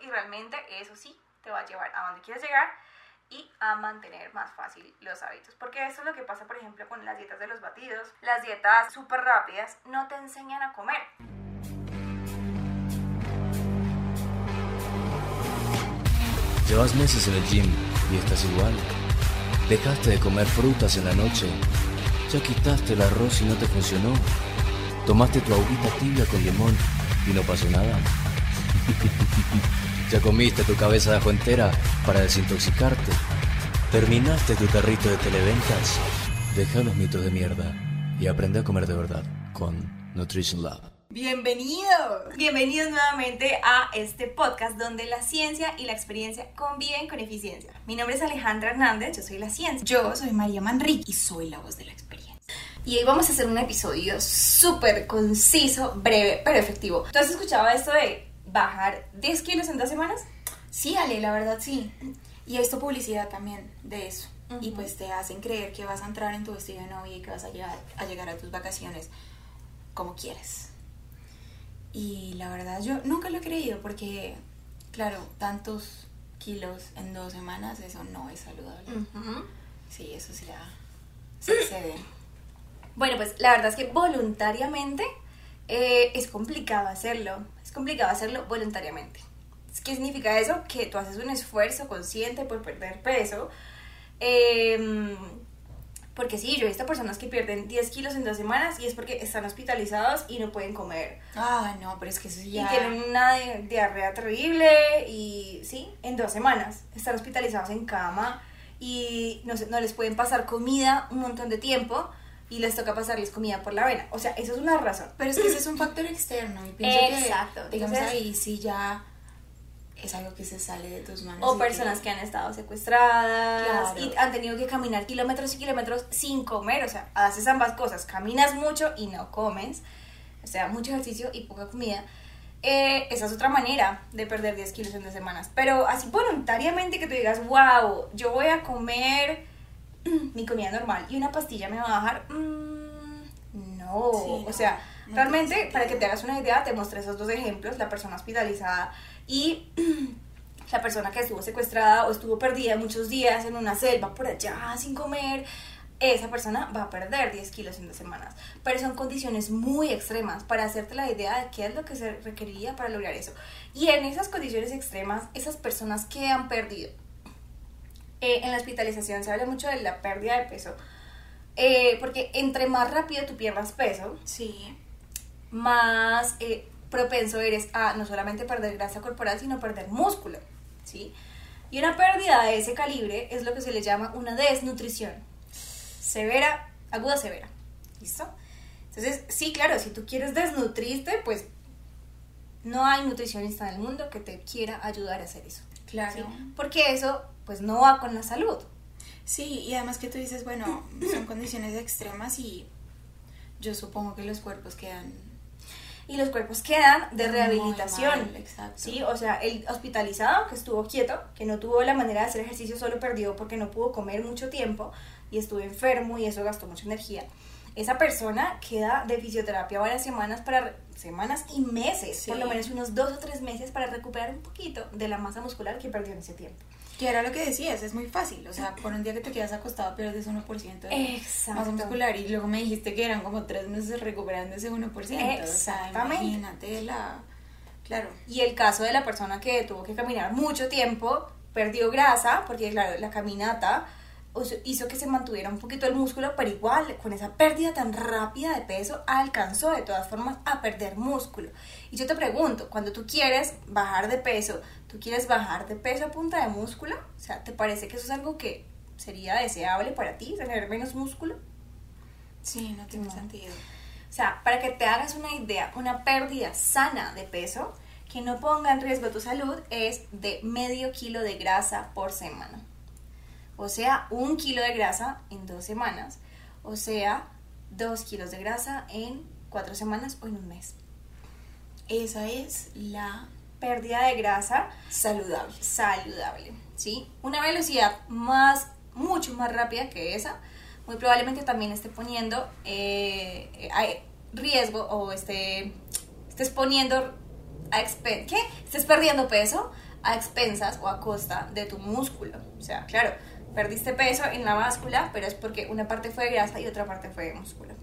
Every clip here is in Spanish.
y realmente eso sí te va a llevar a donde quieres llegar y a mantener más fácil los hábitos. Porque eso es lo que pasa, por ejemplo, con las dietas de los batidos. Las dietas súper rápidas no te enseñan a comer. Llevas meses en el gym y estás igual. Dejaste de comer frutas en la noche. Ya quitaste el arroz y no te funcionó. Tomaste tu agüita tibia con limón y no pasó nada. ya comiste tu cabeza de ajo entera para desintoxicarte. Terminaste tu tarrito de televentas. Deja los mitos de mierda y aprende a comer de verdad con Nutrition Lab. Bienvenidos, bienvenidos nuevamente a este podcast donde la ciencia y la experiencia conviven con eficiencia. Mi nombre es Alejandra Hernández, yo soy la ciencia. Yo soy María Manrique y soy la voz de la experiencia. Y hoy vamos a hacer un episodio súper conciso, breve, pero efectivo. ¿Tú has escuchado esto de bajar 10 kilos en dos semanas? Sí, Ale, la verdad sí. Y he visto publicidad también de eso. Y pues te hacen creer que vas a entrar en tu vestido de novia y que vas a llegar, a llegar a tus vacaciones como quieres. Y la verdad yo nunca lo he creído porque, claro, tantos kilos en dos semanas, eso no es saludable. Sí, eso sí ya sucede. Bueno, pues la verdad es que voluntariamente eh, es complicado hacerlo. Complicado hacerlo voluntariamente. ¿Qué significa eso? Que tú haces un esfuerzo consciente por perder peso. Eh, porque sí, yo he visto personas que pierden 10 kilos en dos semanas y es porque están hospitalizados y no pueden comer. Ah, no, pero es que eso ya... Y tienen una diarrea terrible y sí, en dos semanas están hospitalizados en cama y no, no les pueden pasar comida un montón de tiempo y les toca pasarles comida por la vena. O sea, eso es una razón. Pero es que ese es un factor externo y pienso Exacto. que, digamos ahí sí ya es algo que se sale de tus manos. O personas que... han estado secuestradas y han tenido que caminar kilómetros y kilómetros sin comer. O sea, haces ambas cosas. Caminas mucho y no comes. O sea, mucho ejercicio y poca comida. Eh, esa es otra manera de perder 10 kilos en dos semanas. Pero así voluntariamente que tú digas, wow, yo voy a comer mi comida normal y una pastilla me va a bajar. Mm, no. o sea, realmente, para que te hagas una idea, te mostré esos dos ejemplos. La persona hospitalizada y la persona que estuvo secuestrada o estuvo perdida muchos días en una selva por allá sin comer, esa persona va a perder 10 kilos en dos semanas. Pero son condiciones muy extremas para hacerte la idea de qué es lo que se requeriría para lograr eso. Y en esas condiciones extremas, esas personas que han perdido. Eh, en la hospitalización se habla mucho de la pérdida de peso. Eh, porque entre más rápido tú pierdas peso, sí. más eh, propenso eres a no solamente perder grasa corporal, sino perder músculo, ¿sí? Y una pérdida de ese calibre es lo que se le llama una desnutrición. Severa, aguda severa. ¿Listo? Entonces, sí, claro, si tú quieres desnutrirte, pues no hay nutricionista en el mundo que te quiera ayudar a hacer eso. Claro. Porque eso, pues no va con la salud. Sí, y además que tú dices, bueno, son condiciones extremas y yo supongo que los cuerpos quedan y los cuerpos quedan de rehabilitación. ¿sí? O sea, el hospitalizado que estuvo quieto, que no tuvo la manera de hacer ejercicio, solo perdió porque no pudo comer mucho tiempo y estuvo enfermo y eso gastó mucha energía. Esa persona queda de fisioterapia varias semanas para semanas y meses, por lo menos unos dos o tres meses para recuperar un poquito de la masa muscular que perdió en ese tiempo. Que era lo que decías, es muy fácil. O sea, por un día que te quedas acostado pierdes 1% de masa muscular. Y luego me dijiste que eran como tres meses recuperando ese 1%. Exactamente. O sea, imagínate la... Claro. Y el caso de la persona que tuvo que caminar mucho tiempo, perdió grasa, porque claro, la caminata hizo que se mantuviera un poquito el músculo, pero igual con esa pérdida tan rápida de peso alcanzó de todas formas a perder músculo. Y yo te pregunto, cuando tú quieres bajar de peso, ¿tú quieres bajar de peso a punta de músculo? O sea, ¿te parece que eso es algo que sería deseable para ti, tener menos músculo? Sí, no tiene sentido. O sea, para que te hagas una idea, una pérdida sana de peso que no ponga en riesgo tu salud es de medio kilo de grasa por semana. O sea, un kilo de grasa en dos semanas. O sea, dos kilos de grasa en cuatro semanas o en un mes. Esa es la pérdida de grasa saludable. Saludable, ¿sí? Una velocidad más, mucho más rápida que esa, muy probablemente también esté poniendo eh, riesgo o esté, estés poniendo a expen ¿qué? Estés perdiendo peso a expensas o a costa de tu músculo. O sea, claro, perdiste peso en la báscula, pero es porque una parte fue de grasa y otra parte fue de músculo.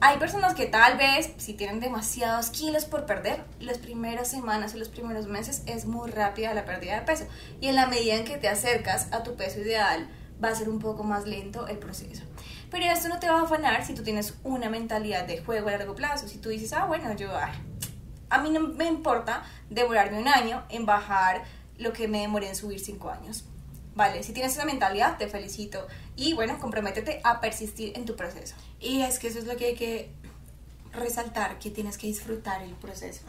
Hay personas que tal vez, si tienen demasiados kilos por perder, las primeras semanas o los primeros meses es muy rápida la pérdida de peso. Y en la medida en que te acercas a tu peso ideal, va a ser un poco más lento el proceso. Pero esto no te va a afanar si tú tienes una mentalidad de juego a largo plazo. Si tú dices, ah, bueno, yo, a mí no me importa demorarme un año en bajar lo que me demoré en subir cinco años. Vale, si tienes esa mentalidad, te felicito. Y bueno, comprométete a persistir en tu proceso. Y es que eso es lo que hay que resaltar, que tienes que disfrutar el proceso.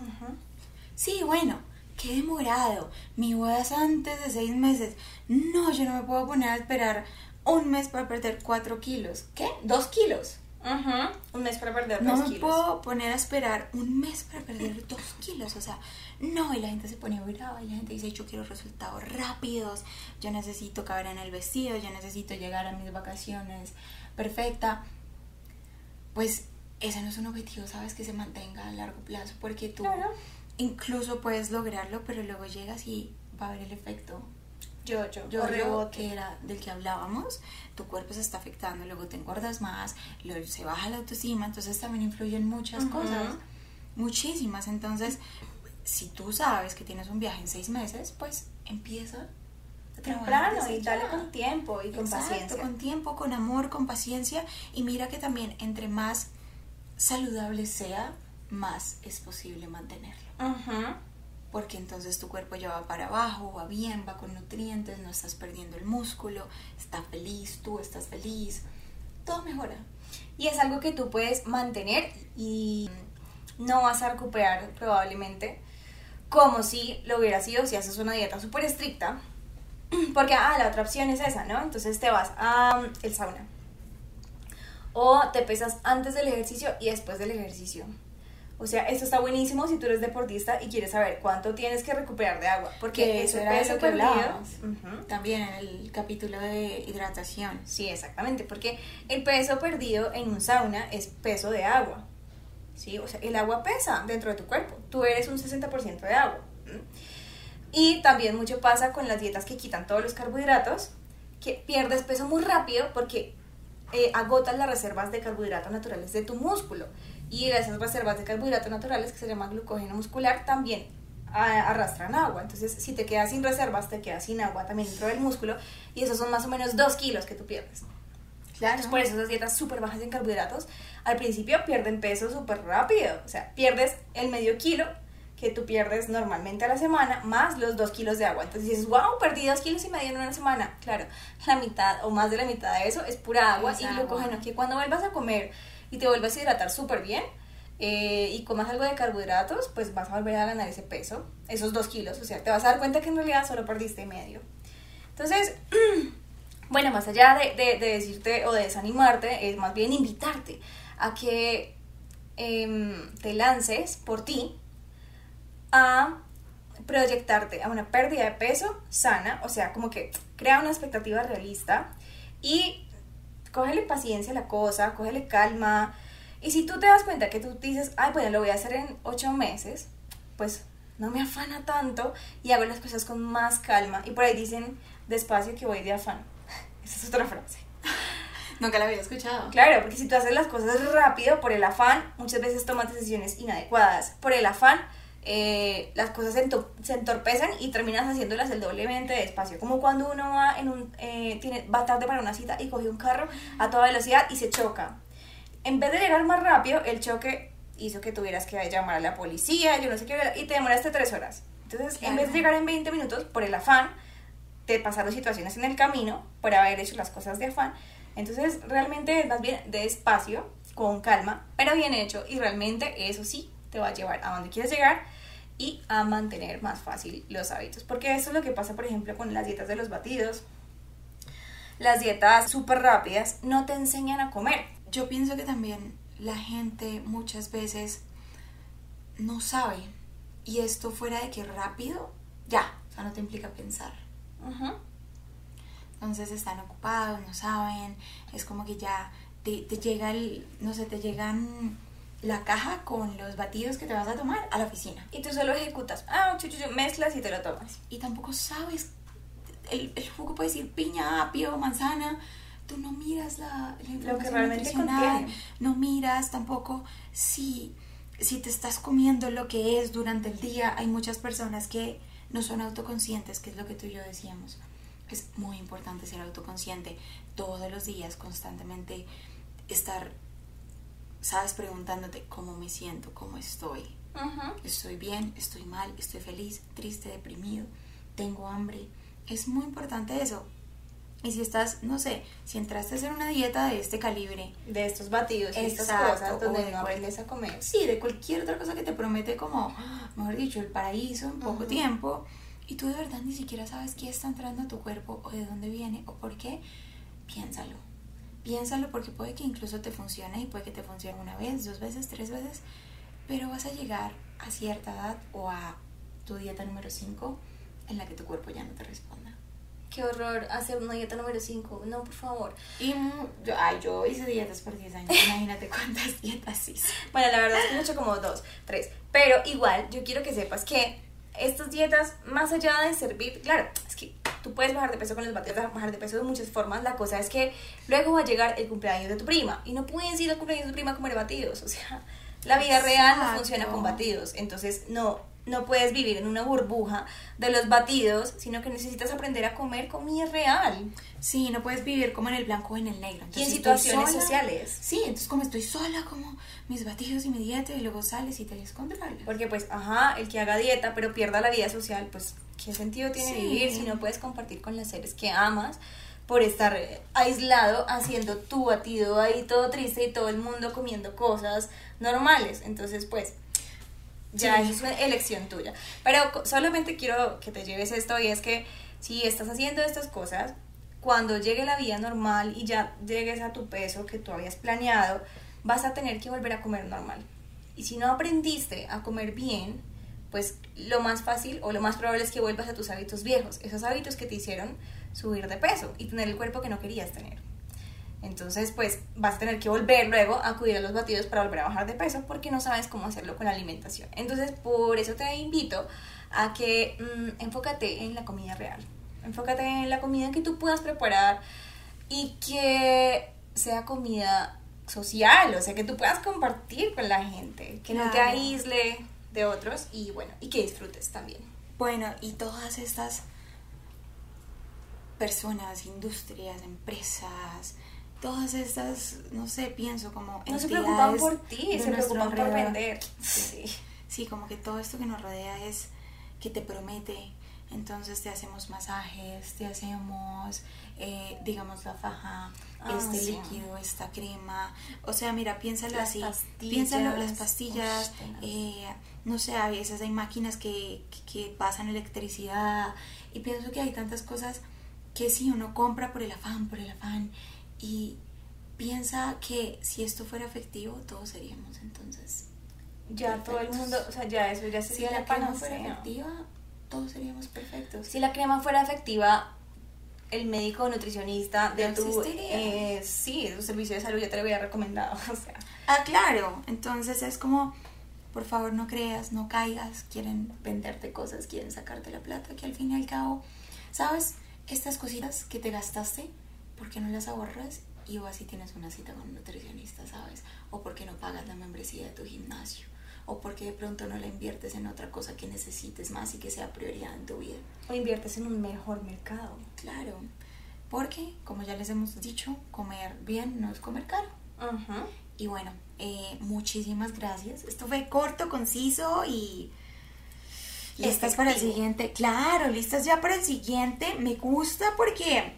Sí, bueno, qué demorado. Mi boda es antes de seis meses. No, yo no me puedo poner a esperar un mes para perder cuatro kilos. ¿Qué? ¿Dos kilos? Un mes para perder no me puedo poner a esperar un mes para perder dos kilos. O sea, no, y la gente se pone brava y la gente dice, yo quiero resultados rápidos, yo necesito caber en el vestido, yo necesito llegar a mis vacaciones perfecta. Pues ese no es un objetivo, ¿sabes? Que se mantenga a largo plazo, porque tú incluso puedes lograrlo, pero luego llegas y va a haber el efecto yo, yo, yo que era del que hablábamos, tu cuerpo se está afectando, luego te engordas más, luego se baja la autoestima, entonces también influyen muchas cosas, muchísimas. Entonces, si tú sabes que tienes un viaje en seis meses, pues empieza a temprano y dale con tiempo y con Exacto, paciencia. Con tiempo, con amor, con paciencia. Y mira que también entre más saludable sea, más es posible mantenerlo porque entonces tu cuerpo ya va para abajo, va bien, va con nutrientes, no estás perdiendo el músculo, está feliz, tú estás feliz, todo mejora. Y es algo que tú puedes mantener y no vas a recuperar probablemente como si lo hubiera sido si haces una dieta súper estricta. Porque, ah, la otra opción es esa, ¿no? Entonces te vas a um, el sauna. O te pesas antes del ejercicio y después del ejercicio. O sea, esto está buenísimo si tú eres deportista y quieres saber cuánto tienes que recuperar de agua. Porque eso era peso lo que hablábamos. También en el capítulo de hidratación. Sí, exactamente. Porque el peso perdido en un sauna es peso de agua. ¿Sí? O sea, el agua pesa dentro de tu cuerpo. Tú eres un 60% de agua. Y también mucho pasa con las dietas que quitan todos los carbohidratos, que pierdes peso muy rápido porque eh, agotas las reservas de carbohidratos naturales de tu músculo y esas reservas de carbohidratos naturales que se llama glucógeno muscular también arrastran agua. Entonces, si te quedas sin reservas, te quedas sin agua también dentro del músculo y esos son más o menos 2 kilos que tú pierdes. Claro. por eso esas dietas súper bajas en carbohidratos al principio pierden peso súper rápido. O sea, pierdes el medio kilo que tú pierdes normalmente a la semana más los 2 kilos de agua. Entonces dices, wow, perdí 2 kilos y medio en una semana. Claro, la mitad o más de la mitad de eso es pura agua y glucógeno que cuando vuelvas a comer y te vuelves a hidratar súper bien eh, y comas algo de carbohidratos, pues vas a volver a ganar ese peso, esos dos kilos. O sea, te vas a dar cuenta que en realidad solo perdiste medio. Entonces, bueno, más allá de, de, decirte o de desanimarte, es más bien invitarte a que em, te lances por ti a proyectarte a una pérdida de peso sana, o sea, como que crea una expectativa realista y cógele paciencia a la cosa, cógele calma. Y si tú te das cuenta que tú dices, ay, bueno, lo voy a hacer en ocho meses, pues no me afana tanto y hago las cosas con más calma. Y por ahí dicen, despacio que voy de afán. Esa es otra frase. Nunca la había escuchado. Claro, porque si tú haces las cosas rápido, por el afán, muchas veces tomas decisiones inadecuadas. Por el afán, eh, las cosas se, entorpecen y terminas haciéndolas el doblemente despacio. Como cuando uno va, en un, eh, tiene, va tarde para una cita y coge un carro a toda velocidad y se choca. En vez de llegar más rápido, el choque hizo que tuvieras que llamar a la policía, yo no sé qué, y te demoraste tres horas. Entonces, en vez de llegar en 20 minutos, por el afán, te pasaron situaciones en el camino por haber hecho las cosas de afán. Entonces, realmente es más bien despacio, con calma, pero bien hecho, y realmente eso sí te va a llevar a donde quieres llegar y a mantener más fácil los hábitos. Porque eso es lo que pasa, por ejemplo, con las dietas de los batidos. Las dietas súper rápidas no te enseñan a comer. Yo pienso que también la gente muchas veces no sabe. Y esto fuera de que rápido, ya, o sea, no te implica pensar. Entonces están ocupados, no saben, es como que ya te, te llega el, no sé, te llegan la caja con los batidos que te vas a tomar a la oficina. Y tú solo ejecutas, ah, chuchu, mezclas y te lo tomas. Y tampoco sabes, el, el jugo puede decir piña, apio, manzana, tú no miras la, la lo que realmente contiene. no miras tampoco si, si te estás comiendo lo que es durante el día. Hay muchas personas que no son autoconscientes, que es lo que tú y yo decíamos. Es muy importante ser autoconsciente todos los días, constantemente estar, sabes, preguntándote cómo me siento, cómo estoy. Estoy bien, estoy mal, estoy feliz, triste, deprimido, tengo hambre. Es muy importante eso. Y si estás, no sé, si entraste a hacer una dieta de este calibre. De estos batidos y estas cosas donde no aprendes a comer. Sí, de cualquier otra cosa que te promete como, mejor dicho, el paraíso en poco tiempo. Y tú de verdad ni siquiera sabes qué está entrando a tu cuerpo o de dónde viene o por qué. Piénsalo. Piénsalo porque puede que incluso te funcione y puede que te funcione una vez, dos veces, tres veces. Pero vas a llegar a cierta edad o a tu dieta número 5 en la que tu cuerpo ya no te responda qué horror hacer una dieta número 5. No, por favor. Y yo, ay, yo hice dietas por 10 años. Imagínate cuántas dietas hice. Bueno, la verdad es que he hecho como dos, tres. Pero igual, yo quiero que sepas que estas dietas, más allá de servir, claro, es que tú puedes bajar de peso con los batidos, bajar de peso de muchas formas. La cosa es que luego va a llegar el cumpleaños de tu prima. Y no puedes ir al cumpleaños de tu prima a comer batidos. O sea, la vida real no funciona con batidos. Entonces, no, no puedes vivir en una burbuja de los batidos, sino que necesitas aprender a comer comida real. Sí, no puedes vivir como en el blanco o en el negro. y en situaciones sociales. Sí, entonces como estoy sola, como mis batidos y mi dieta, y luego sales y te descontrolas. Porque pues, ajá, el que haga dieta pero pierda la vida social, pues, ¿qué sentido tiene vivir si no puedes compartir con los seres que amas? por estar aislado haciendo tu batido ahí todo triste y todo el mundo comiendo cosas normales. Entonces, pues, ya es una elección tuya. Pero solamente quiero que te lleves esto y es que si estás haciendo estas cosas, cuando llegue la vida normal y ya llegues a tu peso que tú habías planeado, vas a tener que volver a comer normal. Y si no aprendiste a comer bien, pues lo más fácil o lo más probable es que vuelvas a tus hábitos viejos, esos hábitos que te hicieron subir de peso y tener el cuerpo que no querías tener. Entonces, pues vas a tener que volver luego a acudir a los batidos para volver a bajar de peso porque no sabes cómo hacerlo con la alimentación. Entonces, por eso te invito a que mm, enfócate en la comida real. Enfócate en la comida que tú puedas preparar y que sea comida social, o sea, que tú puedas compartir con la gente, que no te aísle de otros y bueno, y que disfrutes también. Bueno, y todas estas personas, industrias, empresas, todas estas, no sé, pienso como... No se preocupan por ti, se preocupan por vender. Sí. sí, como que todo esto que nos rodea es que te promete. Entonces te hacemos masajes, te hacemos, eh, digamos, la faja, ah, este líquido, esta crema. O sea, mira, piénsalo así. Piénsalo, las pastillas. Eh, no sé, a veces hay máquinas que, que pasan electricidad. Y pienso que hay tantas cosas que si uno compra por el afán, por el afán y piensa que si esto fuera efectivo, todos seríamos entonces. Ya todo el mundo, o sea, ya eso ya sería si la, crema fuera efectiva, todos seríamos perfectos. Si la crema fuera efectiva, el médico nutricionista de tu eh, sí, tu servicio de salud ya te lo había recomendado, o sea. Ah, claro, entonces es como por favor no creas, no caigas, quieren venderte cosas, quieren sacarte la plata, que al fin y al cabo, ¿sabes? Estas cositas que te gastaste ¿por qué no las ahorras y vas y tienes una cita con un nutricionista, ¿sabes? O por qué no pagas la membresía de tu gimnasio, o por qué de pronto no la inviertes en otra cosa que necesites más y que sea prioridad en tu vida. O inviertes en un mejor mercado. Claro, porque, como ya les hemos dicho, comer bien no es comer caro. Y bueno, eh, muchísimas gracias. Esto fue corto, conciso y... ¿Listas para el siguiente? Claro, listas ya para el siguiente. Me gusta porque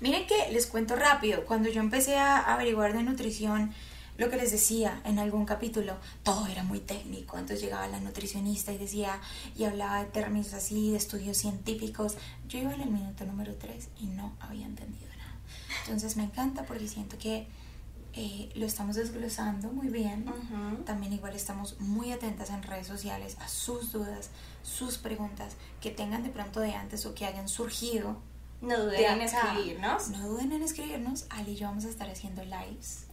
Miren que les cuento rápido, cuando yo empecé a averiguar de nutrición, lo que les decía en algún capítulo, todo era muy técnico. Entonces llegaba la nutricionista y decía, y hablaba de términos así, de estudios científicos. Yo iba en el minuto número 3 y no había entendido nada. Entonces me encanta porque siento que eh, lo estamos desglosando muy bien. También igual estamos muy atentas en redes sociales a sus dudas, sus preguntas que tengan de pronto de antes o que hayan surgido no duden en escribirnos. No duden en escribirnos. Ali y yo vamos a estar haciendo lives.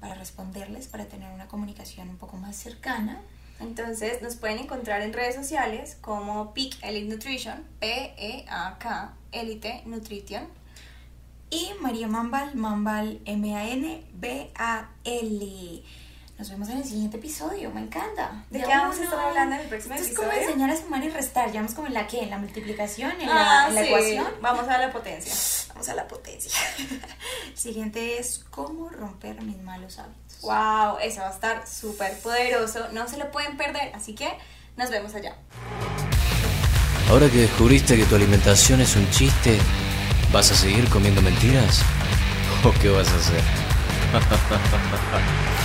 Para responderles, para tener una comunicación un poco más cercana. Entonces nos pueden encontrar en redes sociales como Peak Elite Nutrition, P-E-A-K, Elite Nutrition. Y María Mambal, Mambal, M-A-N-B-A-L. Nos vemos en el siguiente episodio, me encanta. ¿De qué vamos a estar hablando en el próximo Esto episodio? es como enseñar a sumar y restar, ya vamos como en la qué, en la multiplicación, en la, Ah, la ecuación. Vamos a la potencia. Vamos a la potencia. El siguiente es cómo romper mis malos hábitos. Wow, eso va a estar súper poderoso. No se lo pueden perder. Así que nos vemos allá. Ahora que descubriste que tu alimentación es un chiste, ¿vas a seguir comiendo mentiras? ¿O qué vas a hacer?